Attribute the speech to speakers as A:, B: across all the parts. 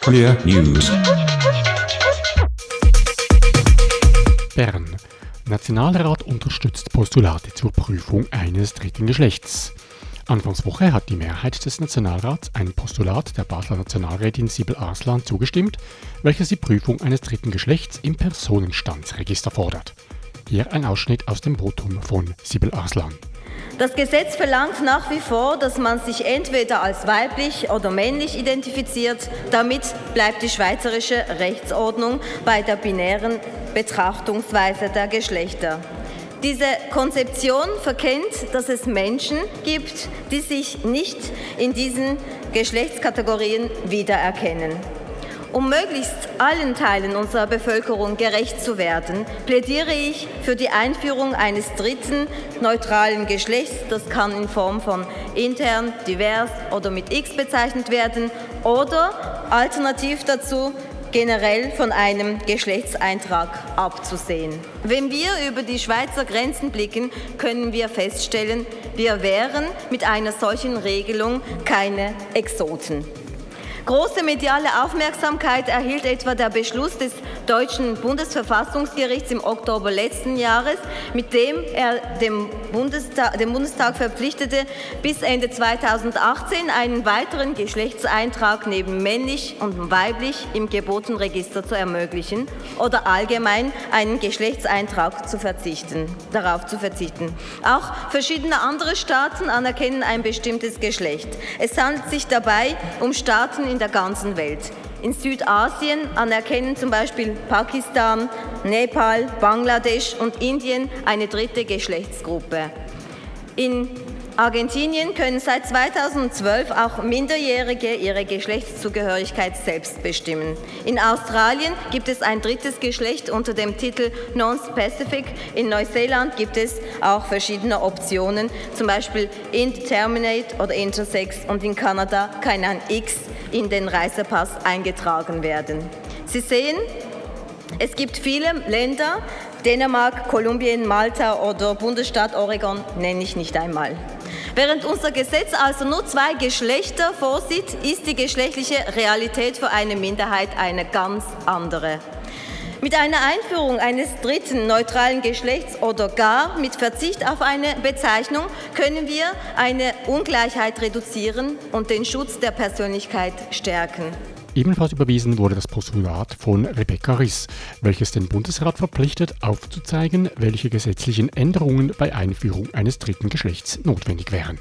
A: Clear News.
B: Bern. Nationalrat unterstützt Postulate zur Prüfung eines dritten Geschlechts. Anfangswoche hat die Mehrheit des Nationalrats einem Postulat der Basler Nationalrätin Sibel Arslan zugestimmt, welches die Prüfung eines dritten Geschlechts im Personenstandsregister fordert. Hier ein Ausschnitt aus dem Votum von Sibel Arslan.
C: Das Gesetz verlangt nach wie vor, dass man sich entweder als weiblich oder männlich identifiziert. Damit bleibt die schweizerische Rechtsordnung bei der binären Betrachtungsweise der Geschlechter. Diese Konzeption verkennt, dass es Menschen gibt, die sich nicht in diesen Geschlechtskategorien wiedererkennen. Um möglichst allen Teilen unserer Bevölkerung gerecht zu werden, plädiere ich für die Einführung eines dritten neutralen Geschlechts. Das kann in Form von intern, divers oder mit X bezeichnet werden oder alternativ dazu generell von einem Geschlechtseintrag abzusehen. Wenn wir über die Schweizer Grenzen blicken, können wir feststellen, wir wären mit einer solchen Regelung keine Exoten. Große mediale Aufmerksamkeit erhielt etwa der Beschluss des deutschen Bundesverfassungsgerichts im Oktober letzten Jahres, mit dem er dem Bundestag, den Bundestag verpflichtete, bis Ende 2018 einen weiteren Geschlechtseintrag neben männlich und weiblich im Geburtenregister zu ermöglichen oder allgemein einen Geschlechtseintrag zu verzichten, darauf zu verzichten. Auch verschiedene andere Staaten anerkennen ein bestimmtes Geschlecht. Es handelt sich dabei um Staaten in der ganzen Welt. In Südasien anerkennen zum Beispiel Pakistan, Nepal, Bangladesch und Indien eine dritte Geschlechtsgruppe. In Argentinien können seit 2012 auch Minderjährige ihre Geschlechtszugehörigkeit selbst bestimmen. In Australien gibt es ein drittes Geschlecht unter dem Titel Non-Specific. In Neuseeland gibt es auch verschiedene Optionen, zum Beispiel Indeterminate oder Intersex und in Kanada kann ein X in den Reisepass eingetragen werden. Sie sehen, es gibt viele Länder, Dänemark, Kolumbien, Malta oder Bundesstaat Oregon nenne ich nicht einmal. Während unser Gesetz also nur zwei Geschlechter vorsieht, ist die geschlechtliche Realität für eine Minderheit eine ganz andere. Mit einer Einführung eines dritten neutralen Geschlechts oder gar mit Verzicht auf eine Bezeichnung können wir eine Ungleichheit reduzieren und den Schutz der Persönlichkeit stärken.
B: Ebenfalls überwiesen wurde das Postulat von Rebecca Riss, welches den Bundesrat verpflichtet, aufzuzeigen, welche gesetzlichen Änderungen bei Einführung eines dritten Geschlechts notwendig wären.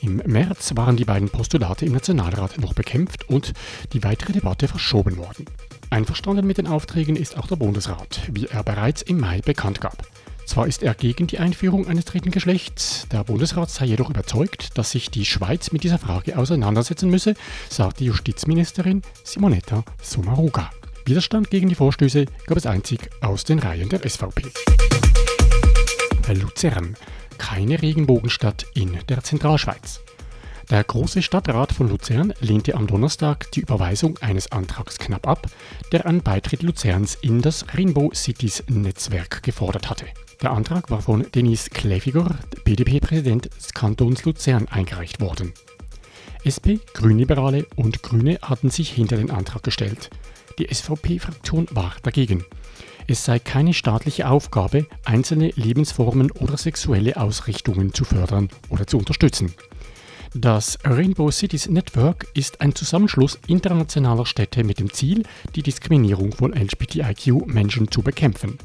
B: Im März waren die beiden Postulate im Nationalrat noch bekämpft und die weitere Debatte verschoben worden. Einverstanden mit den Aufträgen ist auch der Bundesrat, wie er bereits im Mai bekannt gab. Zwar ist er gegen die Einführung eines dritten Geschlechts, der Bundesrat sei jedoch überzeugt, dass sich die Schweiz mit dieser Frage auseinandersetzen müsse, sagt die Justizministerin Simonetta Sommaruga. Widerstand gegen die Vorstöße gab es einzig aus den Reihen der SVP. Luzern. Keine Regenbogenstadt in der Zentralschweiz. Der Große Stadtrat von Luzern lehnte am Donnerstag die Überweisung eines Antrags knapp ab, der einen Beitritt Luzerns in das Rainbow Cities Netzwerk gefordert hatte. Der Antrag war von Denis Kläfiger, BDP-Präsident des Kantons Luzern, eingereicht worden. SP, Grünliberale und Grüne hatten sich hinter den Antrag gestellt. Die SVP-Fraktion war dagegen. Es sei keine staatliche Aufgabe, einzelne Lebensformen oder sexuelle Ausrichtungen zu fördern oder zu unterstützen. Das Rainbow Cities Network ist ein Zusammenschluss internationaler Städte mit dem Ziel, die Diskriminierung von LGBTIQ-Menschen zu bekämpfen.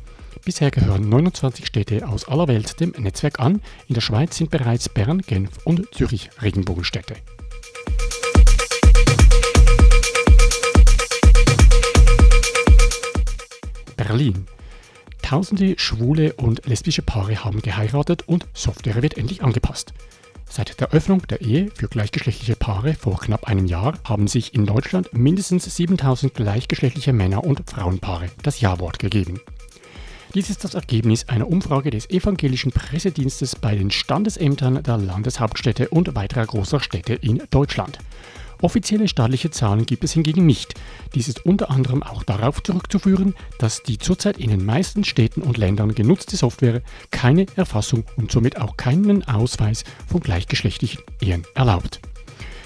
B: Bisher gehören 29 Städte aus aller Welt dem Netzwerk an. In der Schweiz sind bereits Bern, Genf und Zürich Regenbogenstädte. Berlin. Tausende schwule und lesbische Paare haben geheiratet und Software wird endlich angepasst. Seit der Öffnung der Ehe für gleichgeschlechtliche Paare vor knapp einem Jahr haben sich in Deutschland mindestens 7000 gleichgeschlechtliche Männer- und Frauenpaare das Ja-Wort gegeben. Dies ist das Ergebnis einer Umfrage des evangelischen Pressedienstes bei den Standesämtern der Landeshauptstädte und weiterer großer Städte in Deutschland. Offizielle staatliche Zahlen gibt es hingegen nicht. Dies ist unter anderem auch darauf zurückzuführen, dass die zurzeit in den meisten Städten und Ländern genutzte Software keine Erfassung und somit auch keinen Ausweis von gleichgeschlechtlichen Ehen erlaubt.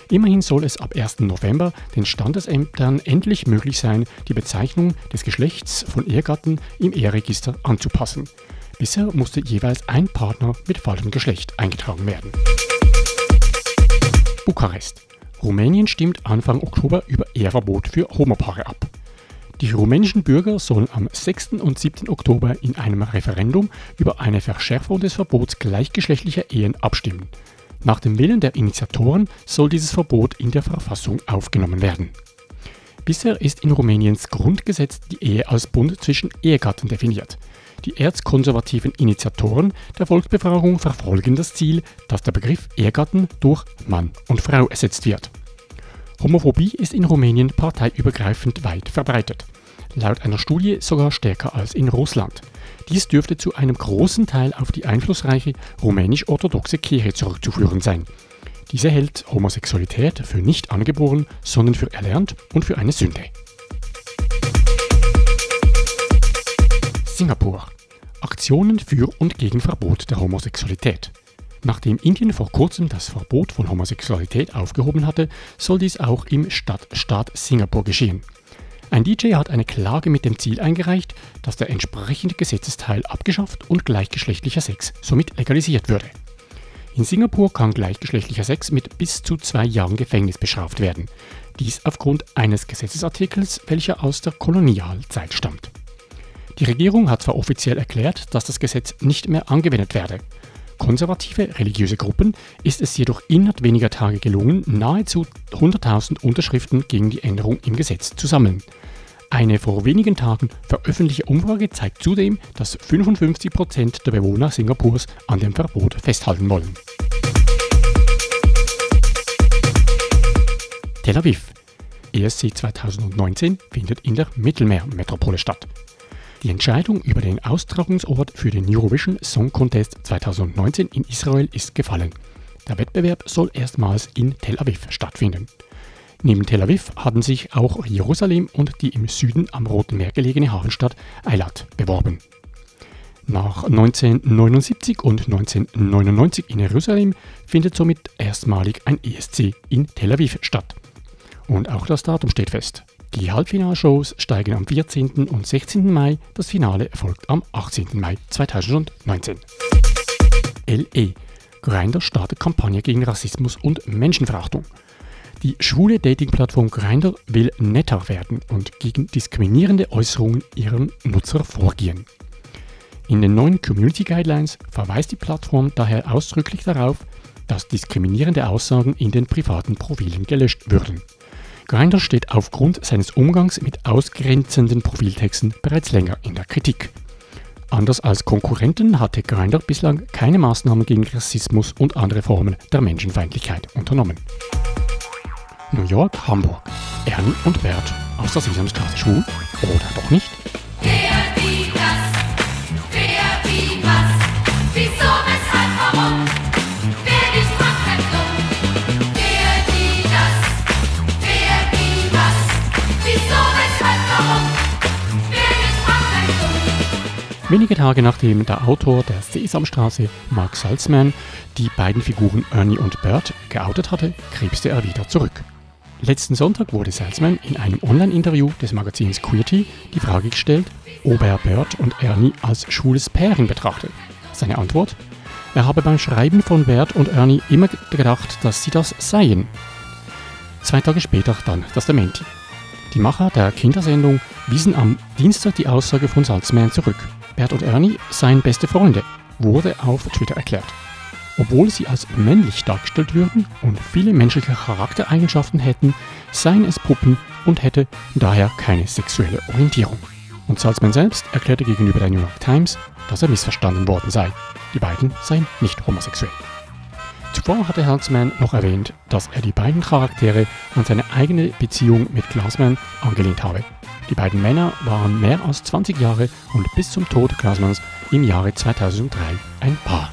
B: Immerhin soll es ab 1. November den Standesämtern endlich möglich sein, die Bezeichnung des Geschlechts von Ehegatten im Eheregister anzupassen. Bisher musste jeweils ein Partner mit falschem Geschlecht eingetragen werden. Bukarest. Rumänien stimmt Anfang Oktober über Eheverbot für Homopaare ab. Die rumänischen Bürger sollen am 6. und 7. Oktober in einem Referendum über eine Verschärfung des Verbots gleichgeschlechtlicher Ehen abstimmen. Nach dem Willen der Initiatoren soll dieses Verbot in der Verfassung aufgenommen werden. Bisher ist in Rumäniens Grundgesetz die Ehe als Bund zwischen Ehegatten definiert. Die erzkonservativen Initiatoren der Volksbefragung verfolgen das Ziel, dass der Begriff Ehegatten durch Mann und Frau ersetzt wird. Homophobie ist in Rumänien parteiübergreifend weit verbreitet. Laut einer Studie sogar stärker als in Russland. Dies dürfte zu einem großen Teil auf die einflussreiche rumänisch-orthodoxe Kirche zurückzuführen sein. Diese hält Homosexualität für nicht angeboren, sondern für erlernt und für eine Sünde. Singapur. Aktionen für und gegen Verbot der Homosexualität. Nachdem Indien vor kurzem das Verbot von Homosexualität aufgehoben hatte, soll dies auch im Stadtstaat Singapur geschehen. Ein DJ hat eine Klage mit dem Ziel eingereicht, dass der entsprechende Gesetzesteil abgeschafft und gleichgeschlechtlicher Sex somit legalisiert würde. In Singapur kann gleichgeschlechtlicher Sex mit bis zu zwei Jahren Gefängnis bestraft werden. Dies aufgrund eines Gesetzesartikels, welcher aus der Kolonialzeit stammt. Die Regierung hat zwar offiziell erklärt, dass das Gesetz nicht mehr angewendet werde. Konservative religiöse Gruppen ist es jedoch innerhalb weniger Tage gelungen, nahezu 100.000 Unterschriften gegen die Änderung im Gesetz zu sammeln. Eine vor wenigen Tagen veröffentlichte Umfrage zeigt zudem, dass 55 Prozent der Bewohner Singapurs an dem Verbot festhalten wollen. Tel Aviv. ESC 2019 findet in der Mittelmeermetropole statt. Die Entscheidung über den Austragungsort für den Eurovision Song Contest 2019 in Israel ist gefallen. Der Wettbewerb soll erstmals in Tel Aviv stattfinden. Neben Tel Aviv hatten sich auch Jerusalem und die im Süden am Roten Meer gelegene Hafenstadt Eilat beworben. Nach 1979 und 1999 in Jerusalem findet somit erstmalig ein ESC in Tel Aviv statt. Und auch das Datum steht fest. Die Halbfinalshows steigen am 14. und 16. Mai, das Finale erfolgt am 18. Mai 2019. LE Grindr startet Kampagne gegen Rassismus und Menschenverachtung. Die schwule Dating-Plattform Grindr will netter werden und gegen diskriminierende Äußerungen ihrer Nutzer vorgehen. In den neuen Community Guidelines verweist die Plattform daher ausdrücklich darauf, dass diskriminierende Aussagen in den privaten Profilen gelöscht würden. Grindr steht aufgrund seines Umgangs mit ausgrenzenden Profiltexten bereits länger in der Kritik. Anders als Konkurrenten hatte Grindr bislang keine Maßnahmen gegen Rassismus und andere Formen der Menschenfeindlichkeit unternommen. New York, Hamburg. Ernie und Bert aus der Sesamstraße schwul oder doch nicht? Wenige Tage nachdem der Autor der Sesamstraße, Mark Salzman, die beiden Figuren Ernie und Bert geoutet hatte, krebste er wieder zurück. Letzten Sonntag wurde Salzman in einem Online-Interview des Magazins Queerty die Frage gestellt, ob er Bert und Ernie als schwules Pärchen betrachtet. Seine Antwort? Er habe beim Schreiben von Bert und Ernie immer gedacht, dass sie das seien. Zwei Tage später dann das Dementi. Die Macher der Kindersendung wiesen am Dienstag die Aussage von Salzman zurück. Bert und Ernie seien beste Freunde, wurde auf Twitter erklärt. Obwohl sie als männlich dargestellt würden und viele menschliche Charaktereigenschaften hätten, seien es Puppen und hätte daher keine sexuelle Orientierung. Und Salzman selbst erklärte gegenüber der New York Times, dass er missverstanden worden sei. Die beiden seien nicht homosexuell. Zuvor hatte Salzman noch erwähnt, dass er die beiden Charaktere an seine eigene Beziehung mit Glassman angelehnt habe. Die beiden Männer waren mehr als 20 Jahre und bis zum Tod Glassmans im Jahre 2003 ein Paar.